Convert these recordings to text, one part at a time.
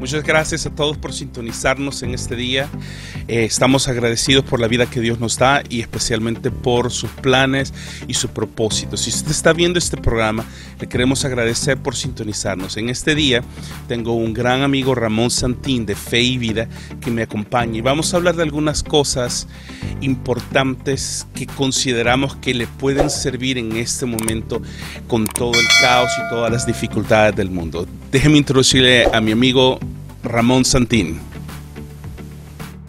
Muchas gracias a todos por sintonizarnos en este día. Eh, estamos agradecidos por la vida que Dios nos da y especialmente por sus planes y su propósito. Si usted está viendo este programa, le queremos agradecer por sintonizarnos. En este día tengo un gran amigo Ramón Santín de Fe y Vida que me acompaña y vamos a hablar de algunas cosas importantes que consideramos que le pueden servir en este momento con todo el caos y todas las dificultades del mundo. Déjeme introducirle a mi amigo Ramón Santín.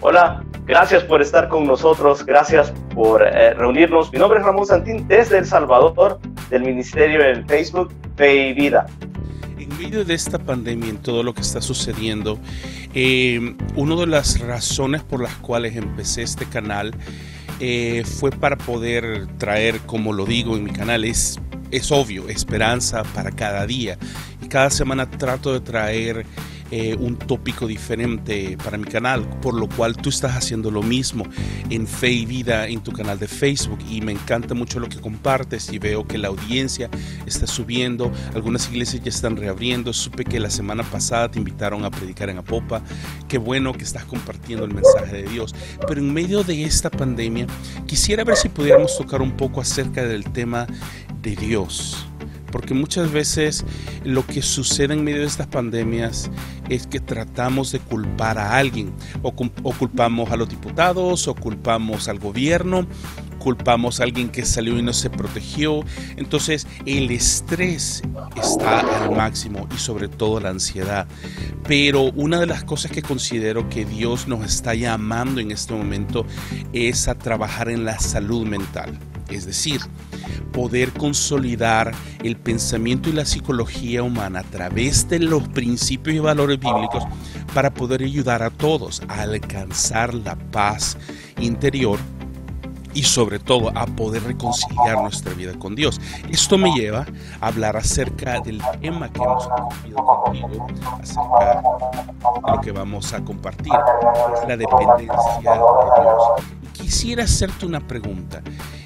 Hola, gracias por estar con nosotros, gracias por eh, reunirnos. Mi nombre es Ramón Santín desde El Salvador, del Ministerio en Facebook Fe y Vida. En medio de esta pandemia, en todo lo que está sucediendo, eh, una de las razones por las cuales empecé este canal eh, fue para poder traer, como lo digo en mi canal, es, es obvio, esperanza para cada día. Y cada semana trato de traer eh, un tópico diferente para mi canal, por lo cual tú estás haciendo lo mismo en Fe y Vida en tu canal de Facebook. Y me encanta mucho lo que compartes y veo que la audiencia está subiendo, algunas iglesias ya están reabriendo, supe que la semana pasada te invitaron a predicar en Apopa, qué bueno que estás compartiendo el mensaje de Dios, pero en medio de esta pandemia quisiera ver si pudiéramos tocar un poco acerca del tema de Dios. Porque muchas veces lo que sucede en medio de estas pandemias es que tratamos de culpar a alguien, o, culpamos a los diputados, o culpamos al gobierno, culpamos a alguien que salió y no se protegió. Entonces el estrés está al máximo y sobre todo la ansiedad. Pero una de las cosas que considero que Dios nos está llamando en este momento es a trabajar en la salud mental. Es decir, poder consolidar el pensamiento y la psicología humana a través de los principios y valores bíblicos para poder ayudar a todos a alcanzar la paz interior y sobre todo a poder reconciliar nuestra vida con Dios. Esto me lleva a hablar acerca del tema que hemos compartido contigo, acerca de lo que vamos a compartir, la dependencia de Dios. Quisiera hacerte una pregunta.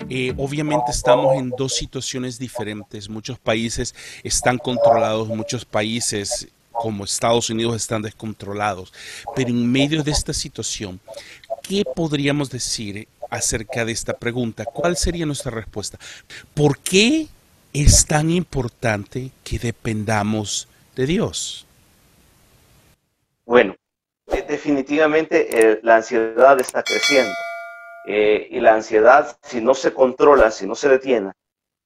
Eh, obviamente estamos en dos situaciones diferentes. Muchos países están controlados, muchos países como Estados Unidos están descontrolados. Pero en medio de esta situación, ¿qué podríamos decir acerca de esta pregunta? ¿Cuál sería nuestra respuesta? ¿Por qué es tan importante que dependamos de Dios? Bueno, definitivamente eh, la ansiedad está creciendo. Eh, y la ansiedad, si no se controla, si no se detiene,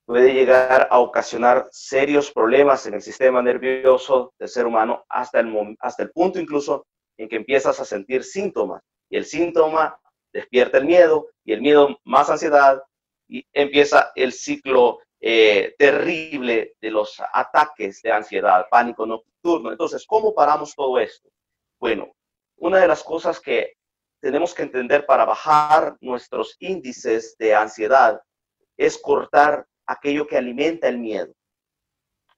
puede llegar a ocasionar serios problemas en el sistema nervioso del ser humano hasta el, hasta el punto incluso en que empiezas a sentir síntomas. Y el síntoma despierta el miedo y el miedo más ansiedad y empieza el ciclo eh, terrible de los ataques de ansiedad, pánico nocturno. Entonces, ¿cómo paramos todo esto? Bueno, una de las cosas que tenemos que entender para bajar nuestros índices de ansiedad es cortar aquello que alimenta el miedo.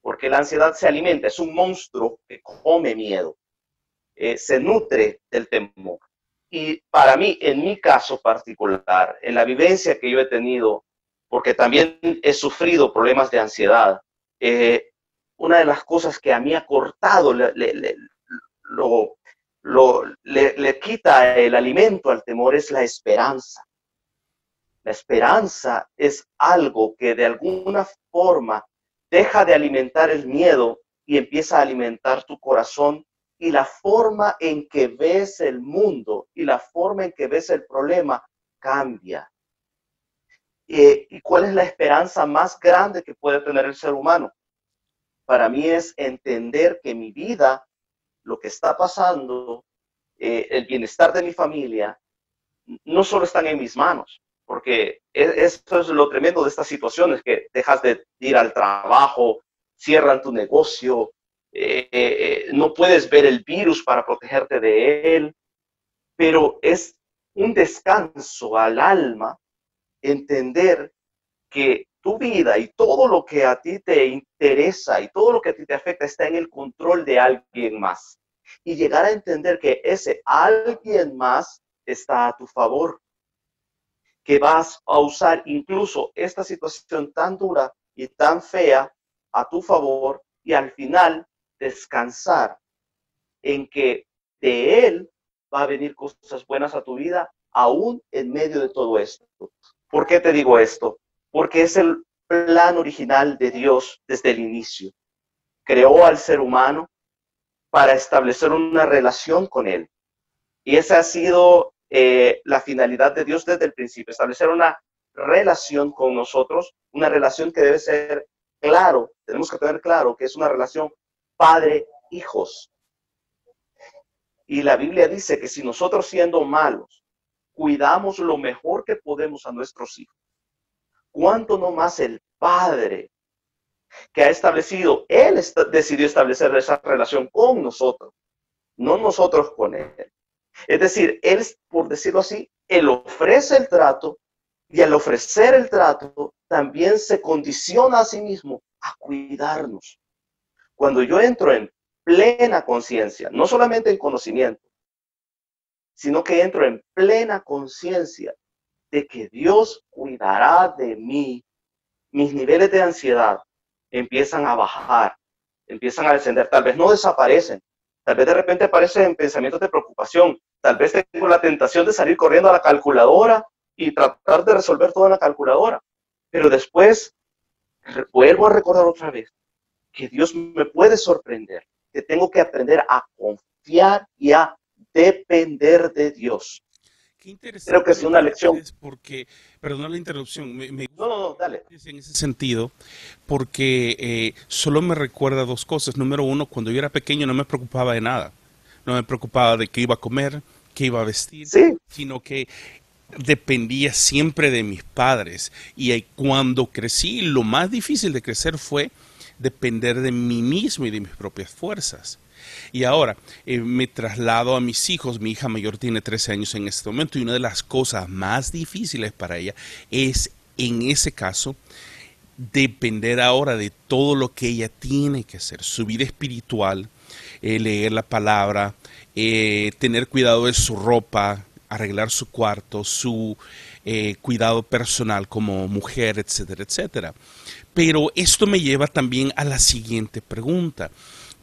Porque la ansiedad se alimenta, es un monstruo que come miedo, eh, se nutre del temor. Y para mí, en mi caso particular, en la vivencia que yo he tenido, porque también he sufrido problemas de ansiedad, eh, una de las cosas que a mí ha cortado lo, lo, le, quita el alimento al temor es la esperanza. La esperanza es algo que de alguna forma deja de alimentar el miedo y empieza a alimentar tu corazón y la forma en que ves el mundo y la forma en que ves el problema cambia. Eh, ¿Y cuál es la esperanza más grande que puede tener el ser humano? Para mí es entender que mi vida lo que está pasando, eh, el bienestar de mi familia, no solo están en mis manos, porque e, esto es lo tremendo de estas situaciones, que dejas de ir al trabajo, cierran tu negocio, eh, eh, no puedes ver el virus para protegerte de él, pero es un descanso al alma entender que tu vida y todo lo que a ti te interesa y todo lo que a ti te afecta está en el control de alguien más. Y llegar a entender que ese alguien más está a tu favor, que vas a usar incluso esta situación tan dura y tan fea a tu favor y al final descansar en que de Él va a venir cosas buenas a tu vida, aún en medio de todo esto. ¿Por qué te digo esto? Porque es el plan original de Dios desde el inicio. Creó al ser humano para establecer una relación con Él. Y esa ha sido eh, la finalidad de Dios desde el principio, establecer una relación con nosotros, una relación que debe ser claro, tenemos que tener claro que es una relación padre-hijos. Y la Biblia dice que si nosotros siendo malos, cuidamos lo mejor que podemos a nuestros hijos, ¿cuánto no más el Padre que ha establecido, Él decidió establecer esa relación con nosotros, no nosotros con Él. Es decir, Él, por decirlo así, Él ofrece el trato y al ofrecer el trato también se condiciona a sí mismo a cuidarnos. Cuando yo entro en plena conciencia, no solamente en conocimiento, sino que entro en plena conciencia de que Dios cuidará de mí, mis niveles de ansiedad empiezan a bajar, empiezan a descender, tal vez no desaparecen, tal vez de repente aparecen pensamientos de preocupación, tal vez tengo la tentación de salir corriendo a la calculadora y tratar de resolver todo en la calculadora. Pero después vuelvo a recordar otra vez que Dios me puede sorprender, que tengo que aprender a confiar y a depender de Dios. Qué interesante. Creo que es una lección. Porque, perdón la interrupción, me, no, no, no, dale. En ese sentido, porque eh, solo me recuerda dos cosas. Número uno, cuando yo era pequeño no me preocupaba de nada. No me preocupaba de qué iba a comer, qué iba a vestir, sino que dependía siempre de mis padres. Y cuando crecí, lo más difícil de crecer fue depender de mí mismo y de mis propias fuerzas. Y ahora eh, me traslado a mis hijos. Mi hija mayor tiene 13 años en este momento y una de las cosas más difíciles para ella es, en ese caso, depender ahora de todo lo que ella tiene que hacer, su vida espiritual, eh, leer la palabra, eh, tener cuidado de su ropa, arreglar su cuarto, su cuidado personal como mujer, etcétera, etcétera. Pero esto me lleva también a la siguiente pregunta.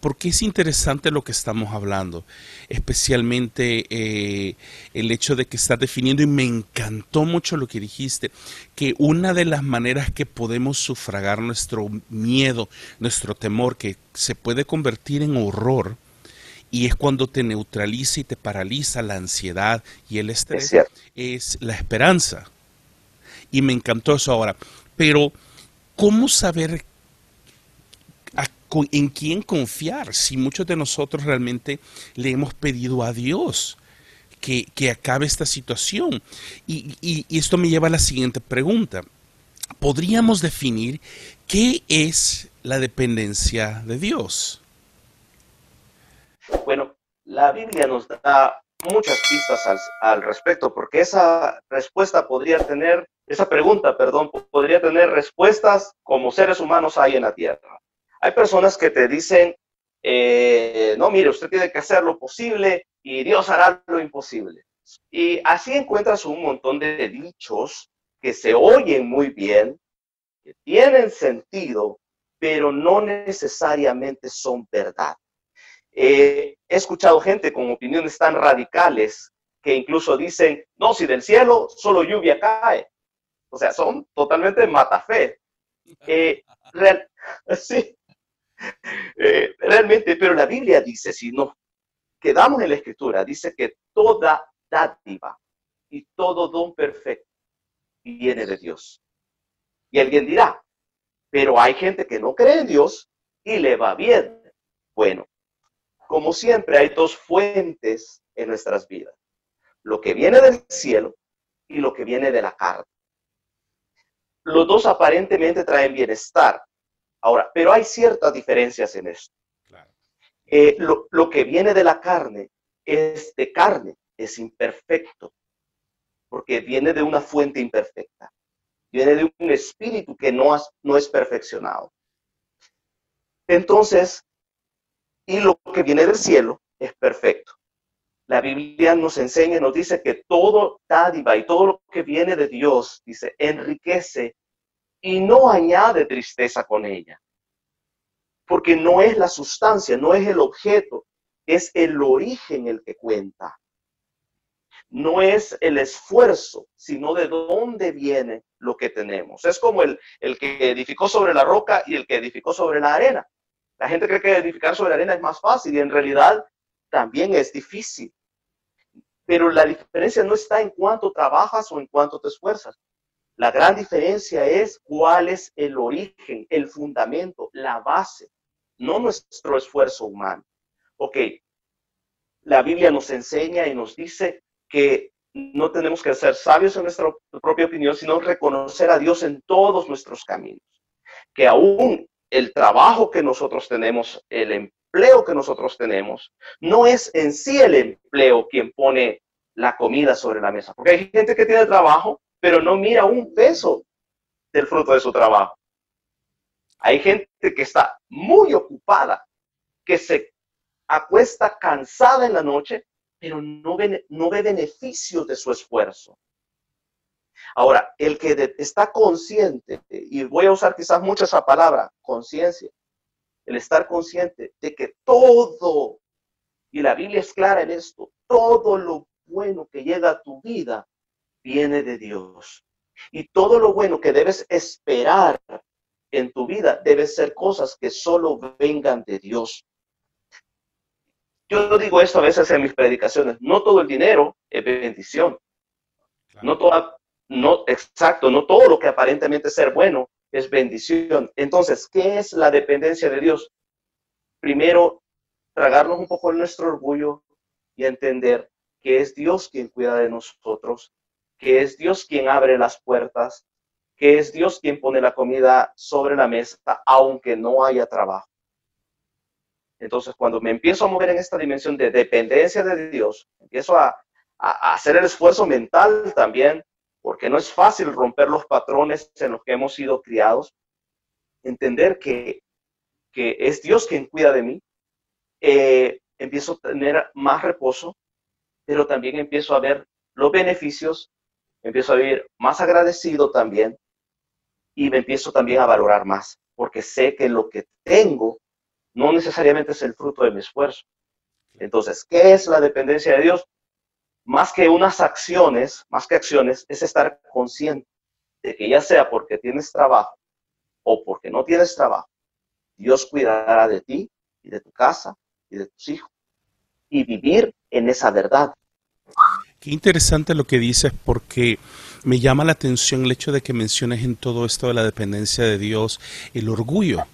Porque es interesante lo que estamos hablando, especialmente eh, el hecho de que estás definiendo, y me encantó mucho lo que dijiste, que una de las maneras que podemos sufragar nuestro miedo, nuestro temor, que se puede convertir en horror, y es cuando te neutraliza y te paraliza la ansiedad y el estrés, es, la esperanza. Y me encantó eso ahora. Pero, ¿cómo saber en quién confiar si muchos de nosotros realmente le hemos pedido a Dios? Que, acabe esta situación. y, esto me lleva a la siguiente pregunta. ¿Podríamos definir qué es la dependencia de Dios? Bueno, la Biblia nos da muchas pistas al, respecto, porque esa respuesta podría tener, esa pregunta, perdón, podría tener respuestas como seres humanos hay en la tierra. Hay personas que te dicen, eh, no, mire, usted tiene que hacer lo posible y Dios hará lo imposible. Y así encuentras un montón de dichos que se oyen muy bien, que tienen sentido, pero no necesariamente son verdad. Eh, he escuchado gente con opiniones tan radicales que incluso dicen, no, si del cielo solo lluvia cae. O sea, son totalmente matafé. Eh, sí. Eh, realmente, pero la Biblia dice, si nos quedamos en la escritura, dice que toda dádiva y todo don perfecto viene de Dios. Y alguien dirá, pero hay gente que no cree en Dios y le va bien. Bueno, como siempre, hay dos fuentes en nuestras vidas. Lo que viene del cielo y lo que viene de la carne. Los dos aparentemente traen bienestar. Ahora, pero hay ciertas diferencias en esto. Eh, lo, lo, que viene de la carne es de carne, es imperfecto, porque viene de una fuente imperfecta. Viene de un espíritu que no, no es perfeccionado. Entonces, y lo que viene del cielo es perfecto. La Biblia nos enseña nos dice que todo dádiva y todo lo que viene de Dios, dice, enriquece y no añade tristeza con ella. Porque no es la sustancia, no es el objeto, es el origen el que cuenta. No es el esfuerzo, sino de dónde viene lo que tenemos. Es como el, el que edificó sobre la roca y el que edificó sobre la arena. La gente cree que edificar sobre arena es más fácil y en realidad también es difícil. Pero la diferencia no está en cuánto trabajas o en cuánto te esfuerzas. La gran diferencia es cuál es el origen, el fundamento, la base, no nuestro esfuerzo humano. Ok, la Biblia nos enseña y nos dice que no tenemos que ser sabios en nuestra propia opinión, sino reconocer a Dios en todos nuestros caminos. Que aún el trabajo que nosotros tenemos, el empleo que nosotros tenemos, no es en sí el empleo quien pone la comida sobre la mesa. Porque hay gente que tiene trabajo pero no mira un peso del fruto de su trabajo. Hay gente que está muy ocupada, que se acuesta cansada en la noche, pero no ve, no beneficios de su esfuerzo. Ahora, el que está consciente, y voy a usar quizás mucho esa palabra, conciencia, el estar consciente de que todo, y la Biblia es clara en esto, todo lo bueno que llega a tu vida viene de Dios. Y todo lo bueno que debes esperar en tu vida debe ser cosas que solo vengan de Dios. Yo digo esto a veces en mis predicaciones, no todo el dinero es bendición. No toda, no, exacto, no todo lo que aparentemente ser bueno es bendición. Entonces, ¿qué es la dependencia de Dios? Primero, tragarnos un poco nuestro orgullo y entender que es Dios quien cuida de nosotros que es Dios quien abre las puertas, que es Dios quien pone la comida sobre la mesa, aunque no haya trabajo. Entonces, cuando me empiezo a mover en esta dimensión de dependencia de Dios, empiezo a, hacer el esfuerzo mental también, porque no es fácil romper los patrones en los que hemos sido criados, entender que, es Dios quien cuida de mí, eh, empiezo a tener más reposo, pero también empiezo a ver los beneficios empiezo a vivir más agradecido también y me empiezo también a valorar más, porque sé que lo que tengo no necesariamente es el fruto de mi esfuerzo. Entonces, ¿qué es la dependencia de Dios? Más que unas acciones, más que acciones, es estar consciente de que ya sea porque tienes trabajo o porque no tienes trabajo, Dios cuidará de ti y de tu casa y de tus hijos. Y vivir en esa verdad, Qué interesante lo que dices porque me llama la atención el hecho de que menciones en todo esto de la dependencia de Dios el orgullo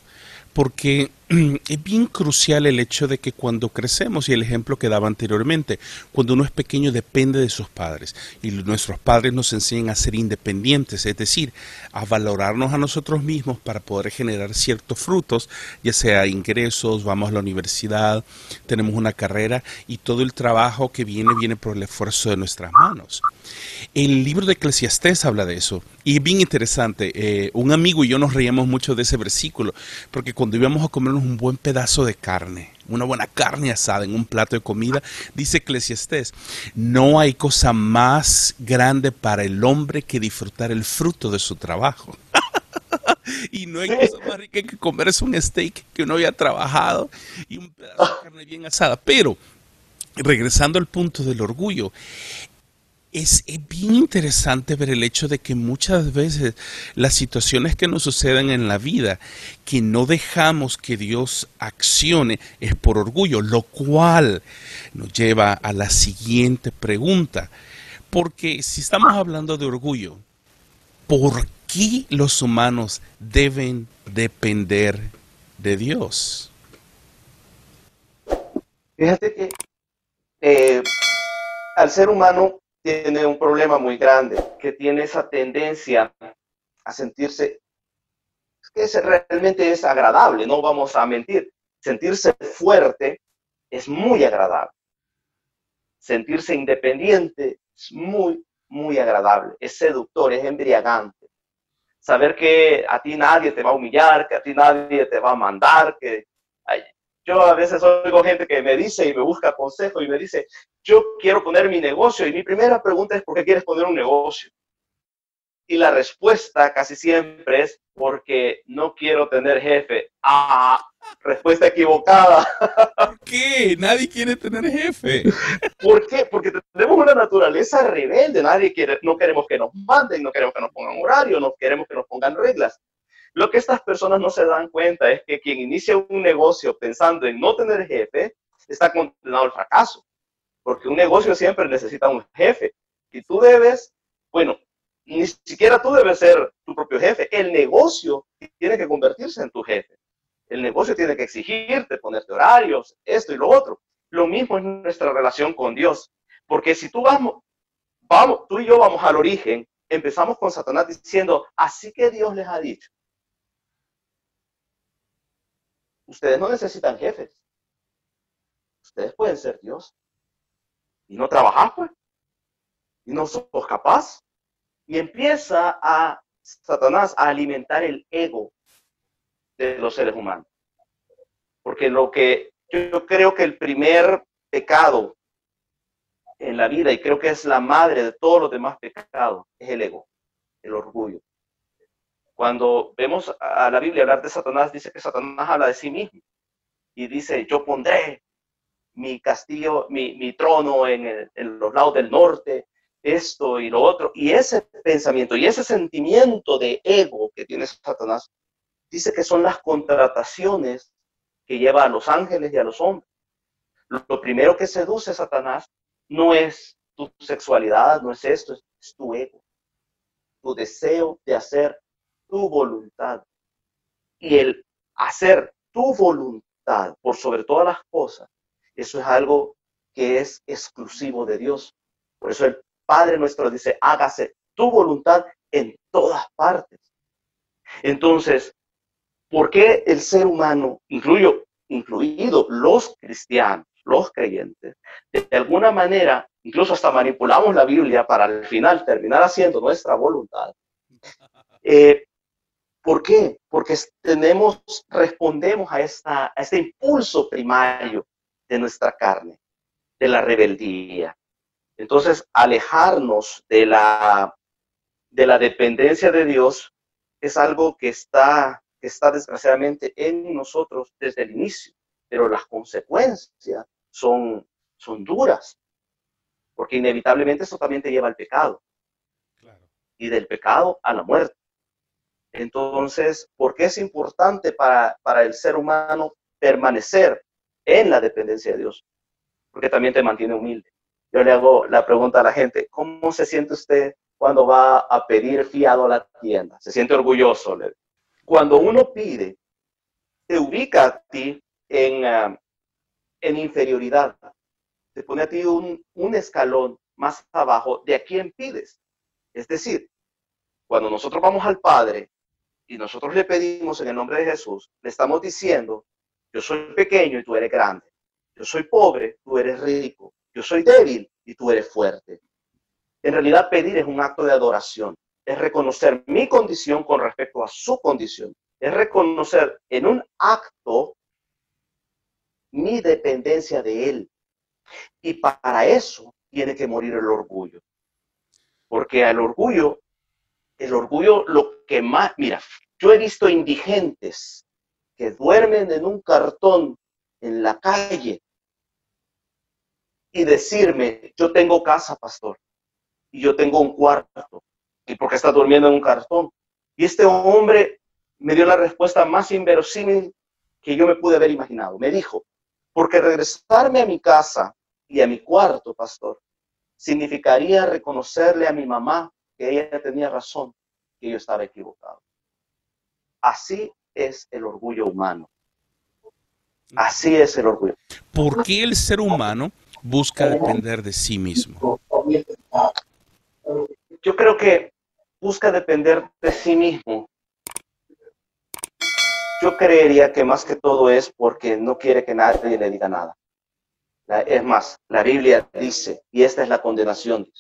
porque es bien crucial el hecho de que cuando crecemos, y el ejemplo que daba anteriormente, cuando uno es pequeño depende de sus padres, y nuestros padres nos enseñan a ser independientes, es decir, a valorarnos a nosotros mismos para poder generar ciertos frutos, ya sea ingresos, vamos a la universidad, tenemos una carrera, y todo el trabajo que viene viene por el esfuerzo de nuestras manos. El libro de Eclesiastés habla de eso. Y es bien interesante. Eh, un amigo y yo nos reíamos mucho de ese versículo, porque cuando íbamos a un buen pedazo de carne, una buena carne asada en un plato de comida, dice Eclesiastés, no hay cosa más grande para el hombre que disfrutar el fruto de su trabajo. y no hay cosa más rica que comerse un steak que uno había trabajado y un pedazo de carne bien asada. Pero, regresando al punto del orgullo, es, bien interesante ver el hecho de que muchas veces las situaciones que nos suceden en la vida, que no dejamos que Dios accione, es por orgullo, lo cual nos lleva a la siguiente pregunta. Porque si estamos hablando de orgullo, ¿por qué los humanos deben depender de Dios? Fíjate que eh, al ser humano tiene un problema muy grande, que tiene esa tendencia a sentirse, que realmente es agradable, no vamos a mentir. Sentirse fuerte es muy agradable. Sentirse independiente es muy, muy agradable. Es seductor, es embriagante. Saber que a ti nadie te va a humillar, que a ti nadie te va a mandar, que yo a veces oigo gente que me dice y me busca consejo y me dice, yo quiero poner mi negocio. Y mi primera pregunta es, ¿por qué quieres poner un negocio? y la respuesta casi siempre es porque no quiero tener jefe. Ah, respuesta equivocada. ¿Por qué? Nadie quiere tener jefe. ¿Por qué? Porque tenemos una naturaleza rebelde. Nadie quiere, no queremos que nos manden, no queremos que nos pongan horario, no queremos que nos pongan reglas. Lo que estas personas no se dan cuenta es que quien inicia un negocio pensando en no tener jefe está condenado al fracaso, porque un negocio siempre necesita un jefe y tú debes, bueno, ni siquiera tú debes ser tu propio jefe, el negocio tiene que convertirse en tu jefe. El negocio tiene que exigirte, ponerte horarios, esto y lo otro. Lo mismo es nuestra relación con Dios, porque si tú vamos, vamos, tú y yo vamos al origen, empezamos con Satanás diciendo, así que Dios les ha dicho. Ustedes no necesitan jefes. Ustedes pueden ser Dios. Y no trabajar, pues. Y no sos capaz. Y empieza a Satanás a alimentar el ego de los seres humanos. Porque lo que yo creo que el primer pecado en la vida, y creo que es la madre de todos los demás pecados, es el ego, el orgullo. Cuando vemos a la Biblia hablar de Satanás, dice que Satanás habla de sí mismo y dice, yo pondré mi castillo, mi, trono en, en los lados del norte, esto y lo otro. Y ese pensamiento y ese sentimiento de ego que tiene Satanás, dice que son las contrataciones que lleva a los ángeles y a los hombres. Lo primero que seduce Satanás no es tu sexualidad, no es esto, es tu ego, tu deseo de hacer tu voluntad. Y el hacer tu voluntad por sobre todas las cosas, eso es algo que es exclusivo de Dios. Por eso el Padre nuestro dice, hágase tu voluntad en todas partes. Entonces, ¿por qué el ser humano, incluyo, incluido los cristianos, los creyentes, de alguna manera, incluso hasta manipulamos la Biblia para al final terminar haciendo nuestra voluntad? Eh, ¿Por qué? Porque tenemos, respondemos a, esta, a este impulso primario de nuestra carne, de la rebeldía. Entonces, alejarnos de la, de la dependencia de Dios es algo que está, que está desgraciadamente en nosotros desde el inicio, pero las consecuencias son, son duras, porque inevitablemente eso también te lleva al pecado. Y del pecado a la muerte. Entonces, ¿por qué es importante para, el ser humano permanecer en la dependencia de Dios? Porque también te mantiene humilde. Yo le hago la pregunta a la gente, ¿cómo se siente usted cuando va a pedir fiado a la tienda? ¿Se siente orgulloso? Cuando uno pide, te ubica a ti en, ah, en inferioridad. Te pone a ti un, un escalón más abajo de a quién pides. Es decir, cuando nosotros vamos al Padre y nosotros le pedimos en el nombre de Jesús, le estamos diciendo, yo soy pequeño y tú eres grande. Yo soy pobre, tú eres rico. Yo soy débil y tú eres fuerte. En realidad pedir es un acto de adoración. Es reconocer mi condición con respecto a su condición. Es reconocer en un acto mi dependencia de Él. Y para eso tiene que morir el orgullo. Porque el orgullo el orgullo lo que más, mira, yo he visto indigentes que duermen en un cartón en la calle y decirme, yo tengo casa, pastor, y yo tengo un cuarto, ¿y por qué está durmiendo en un cartón? Y este hombre me dio la respuesta más inverosímil que yo me pude haber imaginado. Me dijo, porque regresarme a mi casa y a mi cuarto, pastor, significaría reconocerle a mi mamá ella tenía razón, que yo estaba equivocado. Así es el orgullo humano. Así es el orgullo. ¿Por qué el ser humano busca depender de sí mismo? Yo creo que busca depender de sí mismo. Yo creería que más que todo es porque no quiere que nadie le diga nada. Es más, la Biblia dice, y esta es la condenación,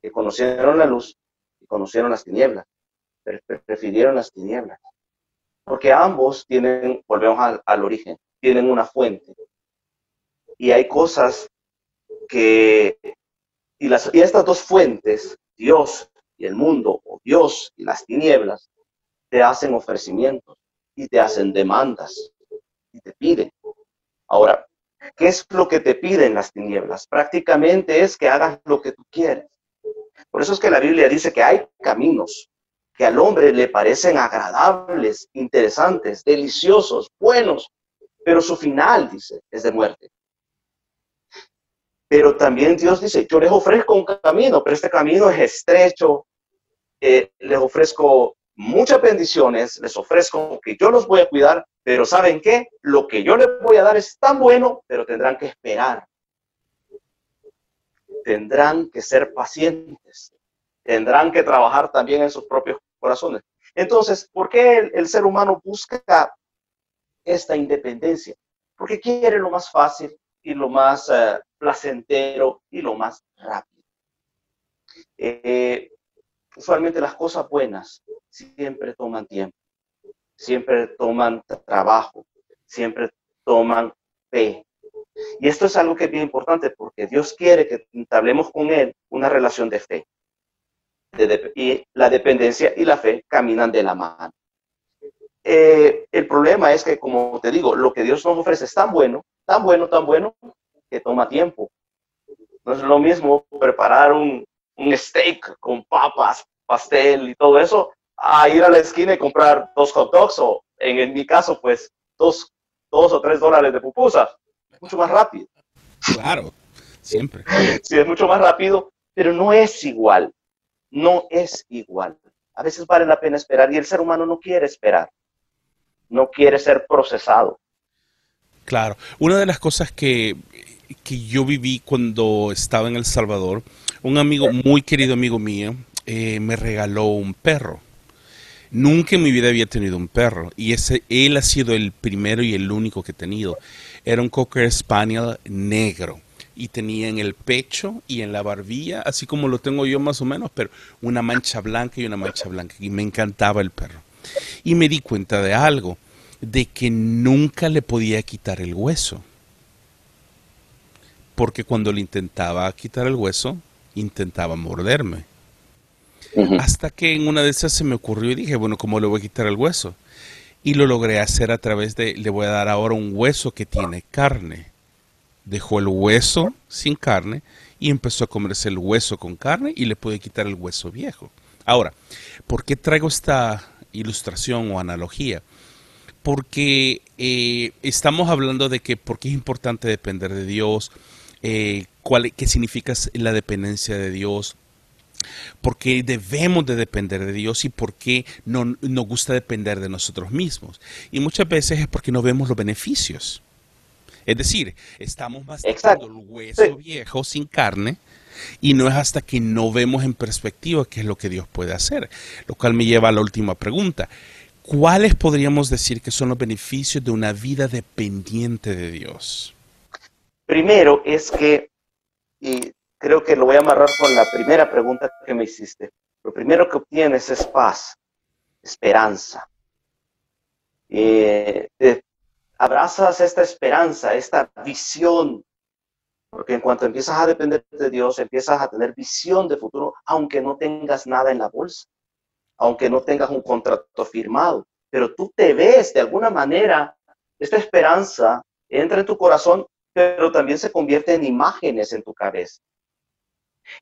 que conocieron la luz y conocieron las tinieblas, prefirieron las tinieblas. Porque ambos tienen, volvemos al, origen, tienen una fuente. Y hay cosas que, y, las, y estas dos fuentes, Dios y el mundo, o Dios y las tinieblas, te hacen ofrecimientos y te hacen demandas y te piden. Ahora, ¿qué es lo que te piden las tinieblas? Prácticamente es que hagas lo que tú quieres. Por eso es que la Biblia dice que hay caminos que al hombre le parecen agradables, interesantes, deliciosos, buenos, pero su final, dice, es de muerte. Pero también Dios dice, yo les ofrezco un camino, pero este camino es estrecho, eh, les ofrezco muchas bendiciones, les ofrezco que yo los voy a cuidar, pero ¿saben qué? Lo que yo les voy a dar es tan bueno, pero tendrán que esperar. Tendrán que ser pacientes. Tendrán que trabajar también en sus propios corazones. Entonces, ¿por qué el, ser humano busca esta independencia? Porque quiere lo más fácil y lo más eh, placentero y lo más rápido. Eh, usualmente las cosas buenas siempre toman tiempo, siempre toman trabajo, siempre toman fe. Y esto es algo que es bien importante porque Dios quiere que entablemos con Él una relación de fe. Y la dependencia y la fe caminan de la mano. Eh, el problema es que, como te digo, lo que Dios nos ofrece es tan bueno, tan bueno, tan bueno, que toma tiempo. No es lo mismo preparar un, un steak con papas, pastel y todo eso, a ir a la esquina y comprar dos hot dogs o, en, mi caso, pues, dos, dos o tres dólares de pupusas. Mucho más rápido. Claro, siempre. Sí, es mucho más rápido, pero no es igual. No es igual. A veces vale la pena esperar y el ser humano no quiere esperar. No quiere ser procesado. Claro. Una de las cosas que, que yo viví cuando estaba en El Salvador, un amigo, muy querido amigo mío, eh, me regaló un perro. Nunca en mi vida había tenido un perro y ese, él ha sido el primero y el único que he tenido. Era un Cocker Spaniel negro y tenía en el pecho y en la barbilla, así como lo tengo yo más o menos, pero una mancha blanca y una mancha blanca. Y me encantaba el perro. Y me di cuenta de algo, de que nunca le podía quitar el hueso. Porque cuando le intentaba quitar el hueso, intentaba morderme. Hasta que en una de esas se me ocurrió y dije, bueno, ¿cómo le voy a quitar el hueso? Y lo logré hacer a través de, le voy a dar ahora un hueso que tiene carne. Dejó el hueso sin carne y empezó a comerse el hueso con carne y le pude quitar el hueso viejo. Ahora, ¿por qué traigo esta ilustración o analogía? Porque eh, estamos hablando de que por qué es importante depender de Dios, eh, cuál, qué significa la dependencia de Dios, porque debemos de depender de Dios y porque no nos gusta depender de nosotros mismos. Y muchas veces es porque no vemos los beneficios. Es decir, estamos masticando el hueso viejo sin carne y no es hasta que no vemos en perspectiva qué es lo que Dios puede hacer. Lo cual me lleva a la última pregunta. ¿Cuáles podríamos decir que son los beneficios de una vida dependiente de Dios? Primero es que, y creo que lo voy a amarrar con la primera pregunta que me hiciste. Lo primero que obtienes es paz, esperanza. Eh, abrazas esta esperanza, esta visión, porque en cuanto empiezas a depender de Dios, empiezas a tener visión de futuro, aunque no tengas nada en la bolsa, aunque no tengas un contrato firmado, pero tú te ves de alguna manera, esta esperanza entra en tu corazón, pero también se convierte en imágenes en tu cabeza.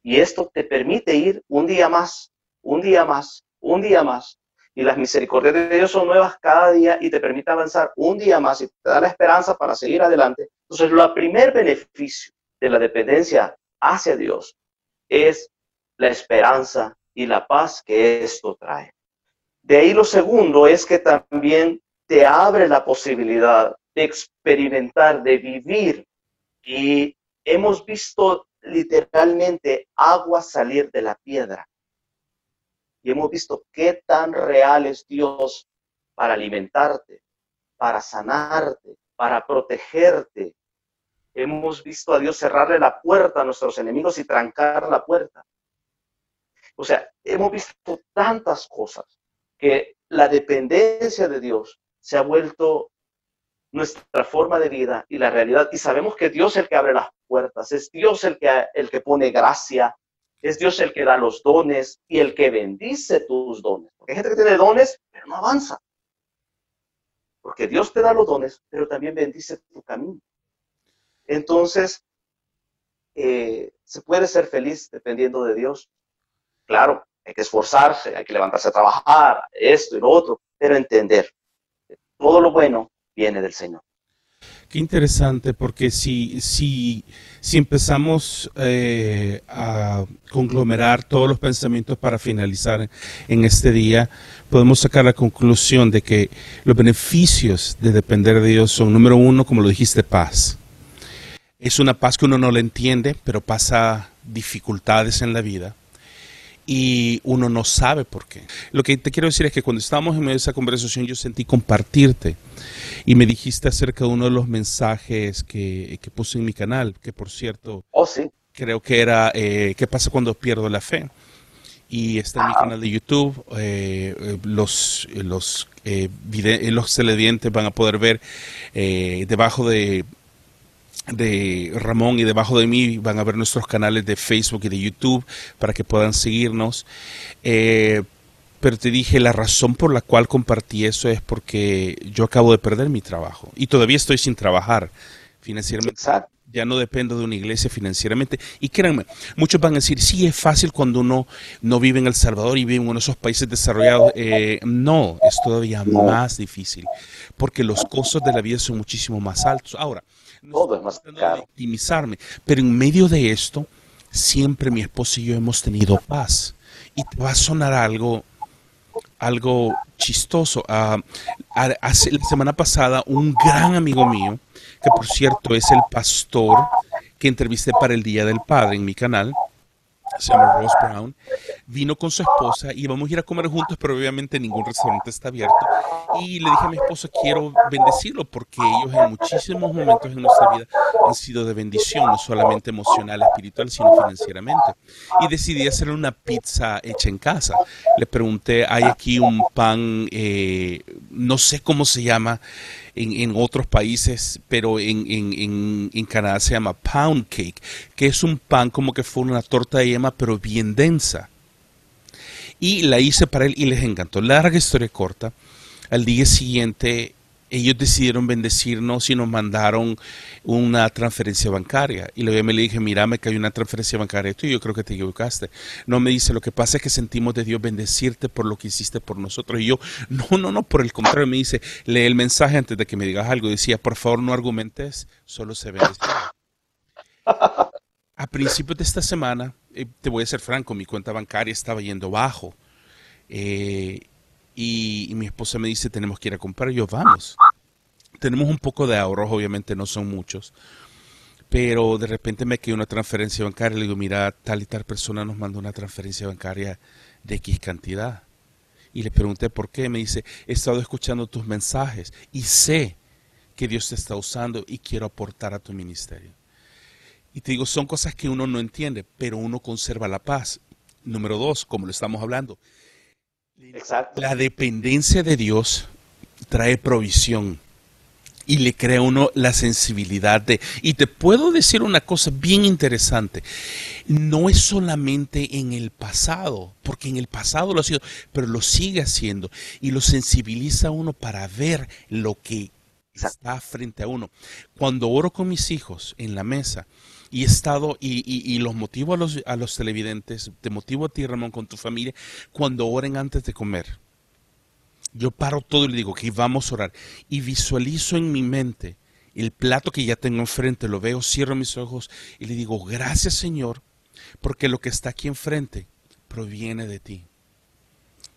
Y esto te permite ir un día más, un día más, un día más. Y las misericordias de Dios son nuevas cada día y te permite avanzar un día más y te da la esperanza para seguir adelante. Entonces, el primer beneficio de la dependencia hacia Dios es la esperanza y la paz que esto trae. De ahí lo segundo es que también te abre la posibilidad de experimentar, de vivir. Y hemos visto literalmente agua salir de la piedra. Y hemos visto qué tan real es Dios para alimentarte, para sanarte, para protegerte. Hemos visto a Dios cerrarle la puerta a nuestros enemigos y trancar la puerta. O sea, hemos visto tantas cosas que la dependencia de Dios se ha vuelto nuestra forma de vida y la realidad. Y sabemos que Dios es el que abre las puertas, es Dios el que, el que pone gracia, Es Dios el que da los dones y el que bendice tus dones. Porque hay gente que tiene dones, pero no avanza. Porque Dios te da los dones, pero también bendice tu camino. Entonces, eh, se puede ser feliz dependiendo de Dios. Claro, hay que esforzarse, hay que levantarse a trabajar, esto y lo otro, pero entender que todo lo bueno viene del Señor. Qué interesante, porque si, si, si empezamos eh, a conglomerar todos los pensamientos para finalizar en este día, podemos sacar la conclusión de que los beneficios de depender de Dios son, número uno, como lo dijiste, paz. Es una paz que uno no le entiende, pero pasa dificultades en la vida y uno no sabe por qué. Lo que te quiero decir es que cuando estábamos en medio de esa conversación yo sentí compartirte y me dijiste acerca de uno de los mensajes que, puse en mi canal, que por cierto, oh, sí. creo que era eh, ¿qué pasa cuando pierdo la fe? Y está en mi canal de YouTube. Eh, los los, eh, los televidentes van a poder ver eh, debajo de de Ramón y debajo de mí van a ver nuestros canales de Facebook y de YouTube para que puedan seguirnos. Eh, pero te dije, la razón por la cual compartí eso es porque yo acabo de perder mi trabajo y todavía estoy sin trabajar financieramente. Ya no dependo de una iglesia financieramente. Y créanme, muchos van a decir, sí, es fácil cuando uno no vive en El Salvador y vive en uno de esos países desarrollados. Eh, no, es todavía más difícil porque los costos de la vida son muchísimo más altos. Ahora, todo es más caro. Victimizarme. Pero en medio de esto, siempre mi esposo y yo hemos tenido paz. Y te va a sonar algo, algo chistoso. Uh, hace, la semana pasada, un gran amigo mío, que por cierto es el pastor que entrevisté para el Día del Padre en mi canal, se llama Ross Brown, vino con su esposa y íbamos a ir a comer juntos, pero obviamente ningún restaurante está abierto. Y le dije a mi esposa, quiero bendecirlo porque ellos en muchísimos momentos en nuestra vida han sido de bendición, no solamente emocional, espiritual, sino financieramente. Y decidí hacerle una pizza hecha en casa. Le pregunté, hay aquí un pan, eh, no sé cómo se llama, en, otros países, pero en, en, en, Canadá se llama pound cake, que es un pan como que fue una torta de yema, pero bien densa. Y la hice para él y les encantó. Larga historia corta. Al día siguiente ellos decidieron bendecirnos y nos mandaron una transferencia bancaria. Y luego me le dije, mira, me cayó una transferencia bancaria. Tú, yo creo que te equivocaste. No me dice, lo que pasa es que sentimos de Dios bendecirte por lo que hiciste por nosotros. Y yo, no, no, no, por el contrario, me dice, lee el mensaje antes de que me digas algo. Decía, por favor, no argumentes, solo se bendice. A principios de esta semana, eh, te voy a ser franco, mi cuenta bancaria estaba yendo bajo. Eh, y, mi esposa me dice, tenemos que ir a comprar. Y yo, vamos. Tenemos un poco de ahorros, obviamente no son muchos. Pero de repente me quedó una transferencia bancaria. Le digo, mira, tal y tal persona nos mandó una transferencia bancaria de X cantidad. Y le pregunté por qué. Me dice, he estado escuchando tus mensajes y sé que Dios te está usando y quiero aportar a tu ministerio. Y te digo, son cosas que uno no entiende, pero uno conserva la paz. Número dos, como lo estamos hablando, la dependencia de Dios trae provisión y le crea uno la sensibilidad de... Y te puedo decir una cosa bien interesante, no es solamente en el pasado, porque en el pasado lo ha sido, pero lo sigue haciendo y lo sensibiliza a uno para ver lo que está frente a uno. Cuando oro con mis hijos en la mesa, y he estado, y, y, los motivo a los, a los televidentes, te motivo a ti, Ramón, con tu familia, cuando oren antes de comer. Yo paro todo y le digo que vamos a orar. Y visualizo en mi mente el plato que ya tengo enfrente, lo veo, cierro mis ojos y le digo, gracias Señor, porque lo que está aquí enfrente proviene de ti.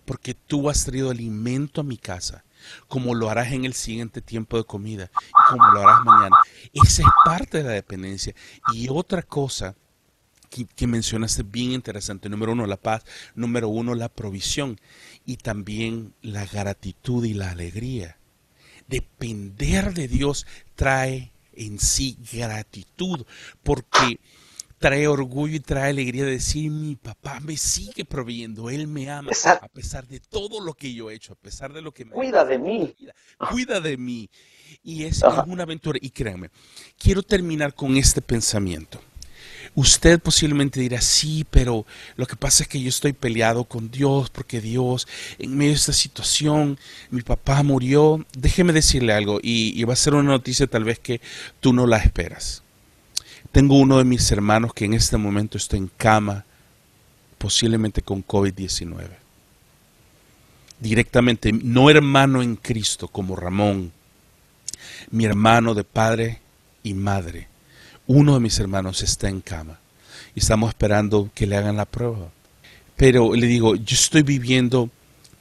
Porque tú has traído alimento a mi casa como lo harás en el siguiente tiempo de comida y como lo harás mañana. Esa es parte de la dependencia. Y otra cosa que, que, mencionaste bien interesante, número uno, la paz, número uno, la provisión y también la gratitud y la alegría. Depender de Dios trae en sí gratitud, porque trae orgullo y trae alegría de decir, mi papá me sigue proveyendo, él me ama, a pesar de todo lo que yo he hecho, a pesar de lo que me... Cuida de mí. Cuida de mí. Y es, una aventura. Y créanme, quiero terminar con este pensamiento. Usted posiblemente dirá, sí, pero lo que pasa es que yo estoy peleado con Dios porque Dios, en medio de esta situación, mi papá murió. Déjeme decirle algo y, y va a ser una noticia tal vez que tú no la esperas. Tengo uno de mis hermanos que en este momento está en cama, posiblemente con COVID-19. Directamente, no hermano en Cristo como Ramón, mi hermano de padre y madre. Uno de mis hermanos está en cama y estamos esperando que le hagan la prueba. Pero le digo, yo estoy viviendo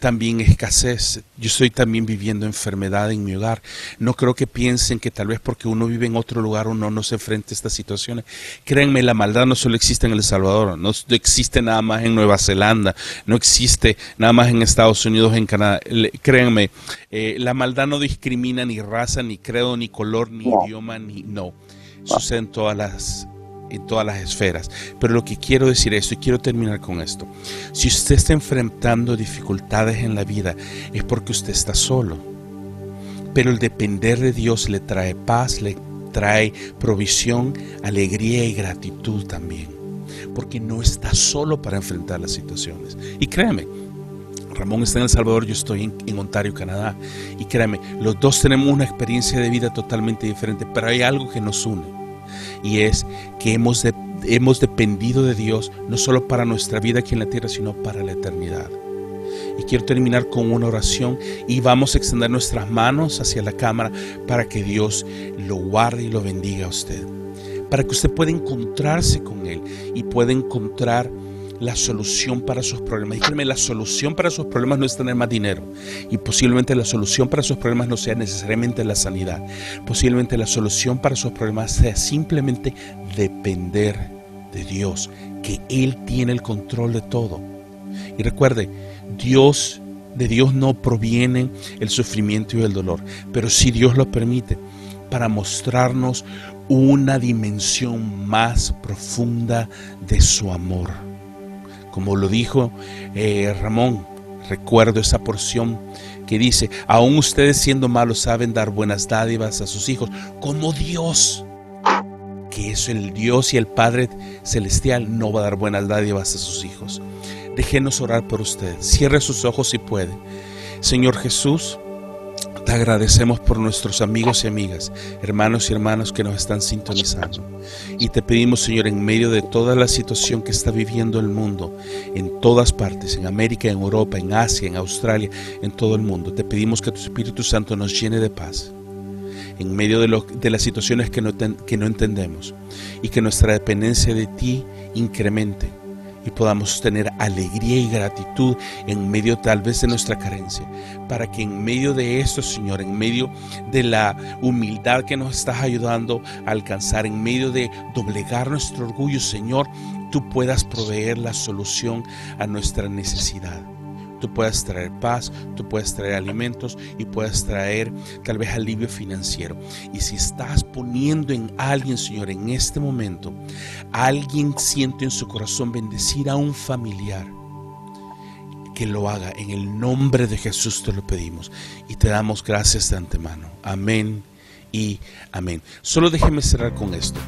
también escasez. Yo estoy también viviendo enfermedad en mi hogar. No creo que piensen que tal vez porque uno vive en otro lugar uno no se enfrente a estas situaciones. Créanme, la maldad no solo existe en El Salvador, no existe nada más en Nueva Zelanda, no existe nada más en Estados Unidos, en Canadá. Créanme, eh, la maldad no discrimina ni raza, ni credo, ni color, ni idioma, ni no. Sucede en todas las en todas las esferas. Pero lo que quiero decir esto y quiero terminar con esto. Si usted está enfrentando dificultades en la vida es porque usted está solo. Pero el depender de Dios le trae paz, le trae provisión, alegría y gratitud también. Porque no está solo para enfrentar las situaciones. Y créame, Ramón está en El Salvador, yo estoy en, en, Ontario, Canadá. Y créame, los dos tenemos una experiencia de vida totalmente diferente, pero hay algo que nos une y es que hemos, hemos dependido de Dios no solo para nuestra vida aquí en la tierra, sino para la eternidad. Y quiero terminar con una oración y vamos a extender nuestras manos hacia la cámara para que Dios lo guarde y lo bendiga a usted. Para que usted pueda encontrarse con Él y pueda encontrar la solución para sus problemas. Dígame, la solución para sus problemas no es tener más dinero. Y posiblemente la solución para sus problemas no sea necesariamente la sanidad. Posiblemente la solución para sus problemas sea simplemente depender de Dios, que Él tiene el control de todo. Y recuerde, Dios, de Dios no proviene el sufrimiento y el dolor, pero si Dios lo permite para mostrarnos una dimensión más profunda de su amor. Como lo dijo eh, Ramón, recuerdo esa porción que dice, aún ustedes siendo malos saben dar buenas dádivas a sus hijos, como Dios, que es el Dios y el Padre Celestial, no va a dar buenas dádivas a sus hijos. Déjenos orar por usted. Cierre sus ojos si puede. Señor Jesús, te agradecemos por nuestros amigos y amigas, hermanos y hermanas que nos están sintonizando. Y te pedimos, Señor, en medio de toda la situación que está viviendo el mundo, en todas partes, en América, en Europa, en Asia, en Australia, en todo el mundo, te pedimos que tu Espíritu Santo nos llene de paz en medio de, las situaciones que no entendemos y que nuestra dependencia de ti incremente y podamos tener alegría y gratitud en medio tal vez de nuestra carencia, para que en medio de esto, Señor, en medio de la humildad que nos estás ayudando a alcanzar, en medio de doblegar nuestro orgullo, Señor, tú puedas proveer la solución a nuestra necesidad tú puedas traer paz, tú puedes traer alimentos y puedes traer tal vez alivio financiero. Y si estás poniendo en alguien, Señor, en este momento, alguien siente en su corazón bendecir a un familiar, que lo haga. En el nombre de Jesús te lo pedimos y te damos gracias de antemano. Amén y amén. Solo déjeme cerrar con esto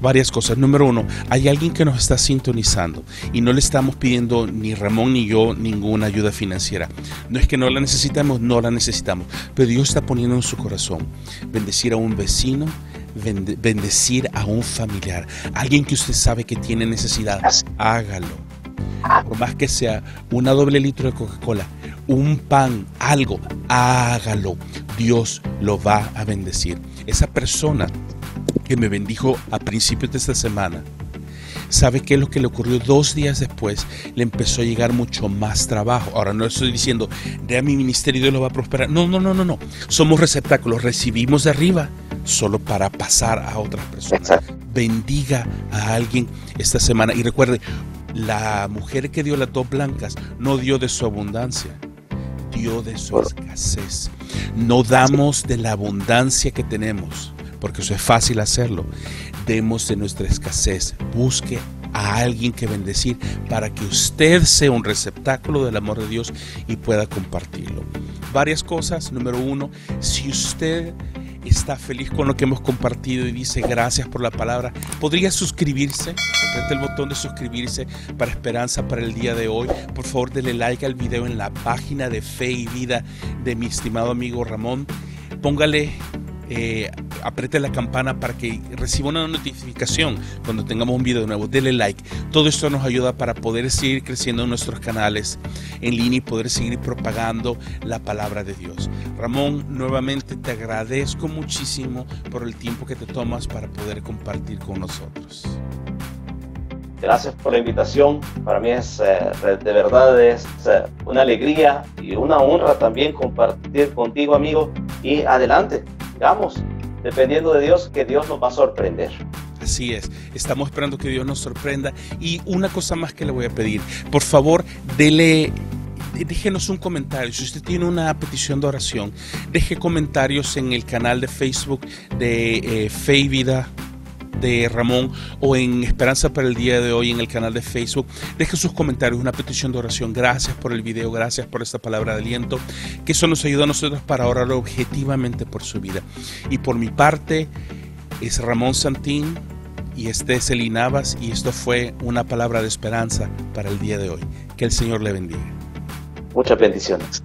varias cosas. Número uno, hay alguien que nos está sintonizando y no le estamos pidiendo ni Ramón ni yo ninguna ayuda financiera. No es que no la necesitamos, no la necesitamos, pero Dios está poniendo en su corazón bendecir a un vecino, bendecir a un familiar, alguien que usted sabe que tiene necesidad, hágalo. Por más que sea una doble litro de Coca-Cola, un pan, algo, hágalo. Dios lo va a bendecir. Esa persona que me bendijo a principios de esta semana, ¿sabe qué es lo que le ocurrió? Dos días después le empezó a llegar mucho más trabajo. Ahora no estoy diciendo, de a mi ministerio Dios lo va a prosperar. No, no, no, no, no. Somos receptáculos, recibimos de arriba solo para pasar a otras personas. Bendiga a alguien esta semana y recuerde, la mujer que dio las dos blancas no dio de su abundancia, dio de su escasez. No damos de la abundancia que tenemos porque eso es fácil hacerlo. Demos de nuestra escasez, busque a alguien que bendecir para que usted sea un receptáculo del amor de Dios y pueda compartirlo. Varias cosas. Número uno, si usted está feliz con lo que hemos compartido y dice gracias por la palabra, podría suscribirse apriete el botón de suscribirse para Esperanza para el día de hoy. Por favor, denle like al video en la página de Fe y Vida de mi estimado amigo Ramón. Póngale eh, apriete la campana para que reciba una notificación cuando tengamos un video nuevo. Dele like. Todo esto nos ayuda para poder seguir creciendo en nuestros canales en línea y poder seguir propagando la palabra de Dios. Ramón, nuevamente te agradezco muchísimo por el tiempo que te tomas para poder compartir con nosotros. Gracias por la invitación. Para mí es eh, de verdad es eh, una alegría y una honra también compartir contigo, amigo. Y adelante, Vamos, dependiendo de Dios, que Dios nos va a sorprender. Así es, estamos esperando que Dios nos sorprenda. Y una cosa más que le voy a pedir, por favor, dele déjenos un comentario. Si usted tiene una petición de oración, deje comentarios en el canal de Facebook de eh, Fe y Vida de Ramón o en Esperanza para el día de hoy en el canal de Facebook. Deje sus comentarios, una petición de oración. Gracias por el video, gracias por esta palabra de aliento, que eso nos ayuda a nosotros para orar objetivamente por su vida. Y por mi parte, es Ramón Santín y este es Eli Navas y esto fue una palabra de esperanza para el día de hoy. Que el Señor le bendiga. Muchas bendiciones.